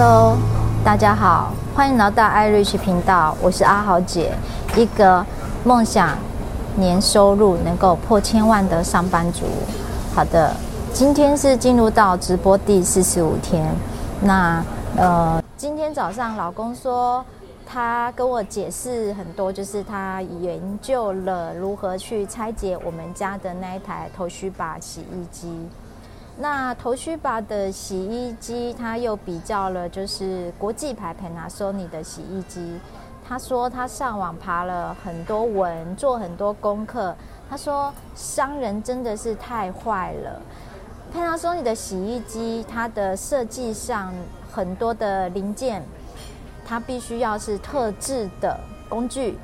Hello，大家好，欢迎来到艾瑞奇频道，我是阿豪姐，一个梦想年收入能够破千万的上班族。好的，今天是进入到直播第四十五天。那呃，今天早上老公说他跟我解释很多，就是他研究了如何去拆解我们家的那一台头须把洗衣机。那 Toshiba 的洗衣机，他又比较了就是国际牌 Panasonic 的洗衣机。他说他上网爬了很多文，做很多功课。他说商人真的是太坏了。Panasonic 的洗衣机，它的设计上很多的零件，它必须要是特制的工具。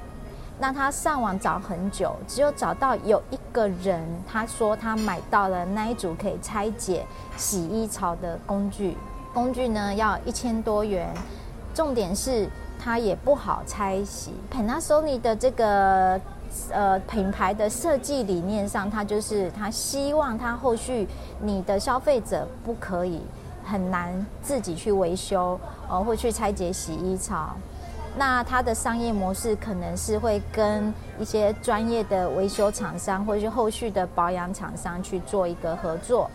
那他上网找很久，只有找到有一个人，他说他买到了那一组可以拆解洗衣槽的工具，工具呢要一千多元，重点是它也不好拆洗。Panasonic 的这个呃品牌的设计理念上，它就是它希望它后续你的消费者不可以很难自己去维修，呃或去拆解洗衣槽。那它的商业模式可能是会跟一些专业的维修厂商，或者是后续的保养厂商去做一个合作。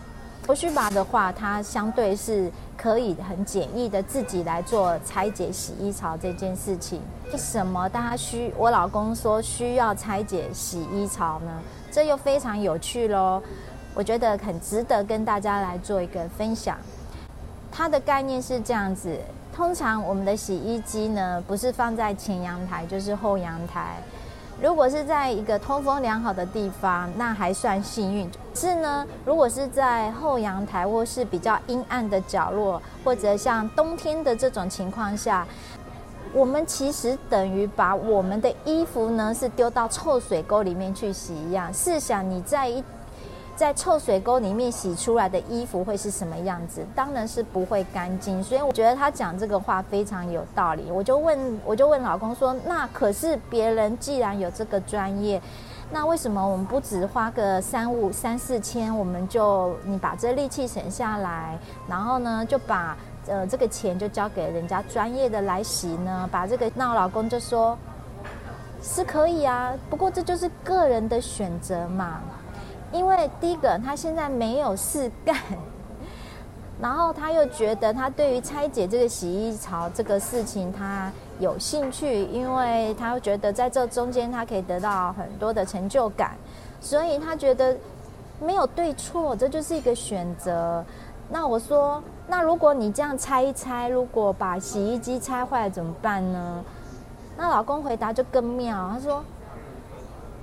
Toshiba 的话，它相对是可以很简易的自己来做拆解洗衣槽这件事情。为什么大家需我老公说需要拆解洗衣槽呢？这又非常有趣喽。我觉得很值得跟大家来做一个分享。它的概念是这样子。通常我们的洗衣机呢，不是放在前阳台就是后阳台。如果是在一个通风良好的地方，那还算幸运。是呢，如果是在后阳台或是比较阴暗的角落，或者像冬天的这种情况下，我们其实等于把我们的衣服呢是丢到臭水沟里面去洗一样。试想你在一在臭水沟里面洗出来的衣服会是什么样子？当然是不会干净。所以我觉得他讲这个话非常有道理。我就问，我就问老公说：“那可是别人既然有这个专业，那为什么我们不只花个三五三四千，我们就你把这力气省下来，然后呢就把呃这个钱就交给人家专业的来洗呢？把这个……那我老公就说：是可以啊，不过这就是个人的选择嘛。”因为第一个，他现在没有事干，然后他又觉得他对于拆解这个洗衣槽这个事情他有兴趣，因为他又觉得在这中间他可以得到很多的成就感，所以他觉得没有对错，这就是一个选择。那我说，那如果你这样拆一拆，如果把洗衣机拆坏了怎么办呢？那老公回答就更妙，他说。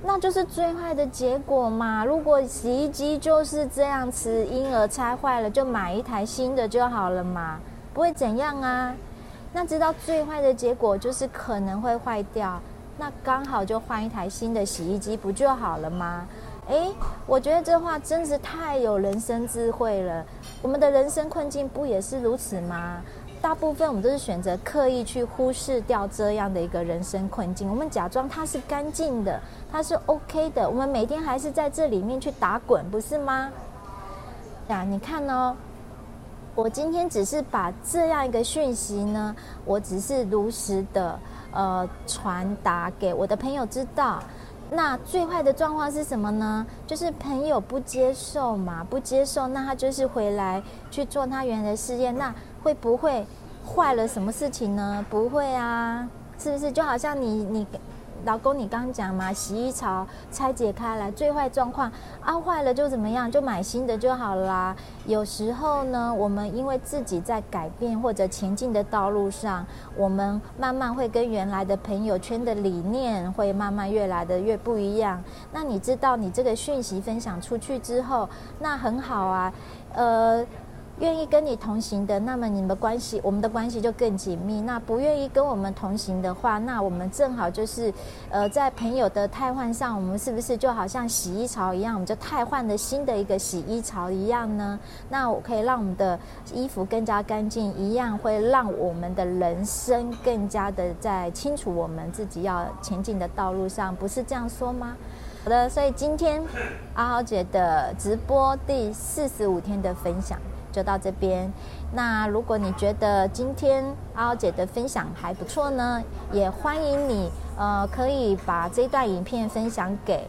那就是最坏的结果嘛。如果洗衣机就是这样子，婴儿拆坏了就买一台新的就好了嘛，不会怎样啊。那知道最坏的结果就是可能会坏掉，那刚好就换一台新的洗衣机不就好了吗？诶，我觉得这话真是太有人生智慧了。我们的人生困境不也是如此吗？大部分我们都是选择刻意去忽视掉这样的一个人生困境，我们假装它是干净的，它是 OK 的，我们每天还是在这里面去打滚，不是吗？呀，你看哦，我今天只是把这样一个讯息呢，我只是如实的呃传达给我的朋友知道。那最坏的状况是什么呢？就是朋友不接受嘛，不接受，那他就是回来去做他原来的试验，那。会不会坏了什么事情呢？不会啊，是不是？就好像你你老公你刚讲嘛，洗衣槽拆解开来，最坏状况啊，坏了就怎么样？就买新的就好啦。有时候呢，我们因为自己在改变或者前进的道路上，我们慢慢会跟原来的朋友圈的理念会慢慢越来的越不一样。那你知道你这个讯息分享出去之后，那很好啊，呃。愿意跟你同行的，那么你们关系，我们的关系就更紧密。那不愿意跟我们同行的话，那我们正好就是，呃，在朋友的汰换上，我们是不是就好像洗衣槽一样，我们就汰换了新的一个洗衣槽一样呢？那我可以让我们的衣服更加干净，一样会让我们的人生更加的在清楚我们自己要前进的道路上，不是这样说吗？好的，所以今天阿豪姐的直播第四十五天的分享。就到这边。那如果你觉得今天阿姐的分享还不错呢，也欢迎你呃可以把这段影片分享给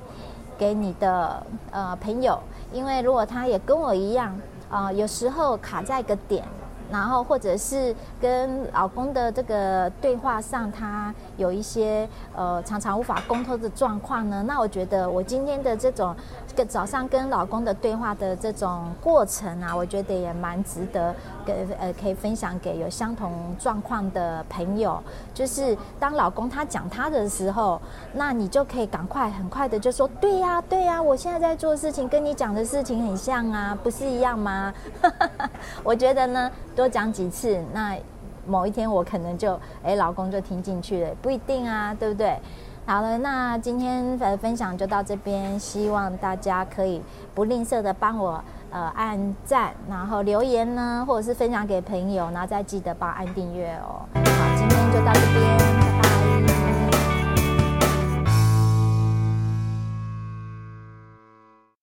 给你的呃朋友，因为如果他也跟我一样啊、呃，有时候卡在一个点。然后，或者是跟老公的这个对话上，他有一些呃常常无法沟通的状况呢。那我觉得我今天的这种个早上跟老公的对话的这种过程啊，我觉得也蛮值得给呃可以分享给有相同状况的朋友。就是当老公他讲他的时候，那你就可以赶快很快的就说：对呀，对呀，我现在在做事情跟你讲的事情很像啊，不是一样吗？我觉得呢。多讲几次，那某一天我可能就哎，老公就听进去了，不一定啊，对不对？好了，那今天的分享就到这边，希望大家可以不吝啬的帮我呃按赞，然后留言呢，或者是分享给朋友，然后再记得帮我按订阅哦。好，今天就到这边，拜拜。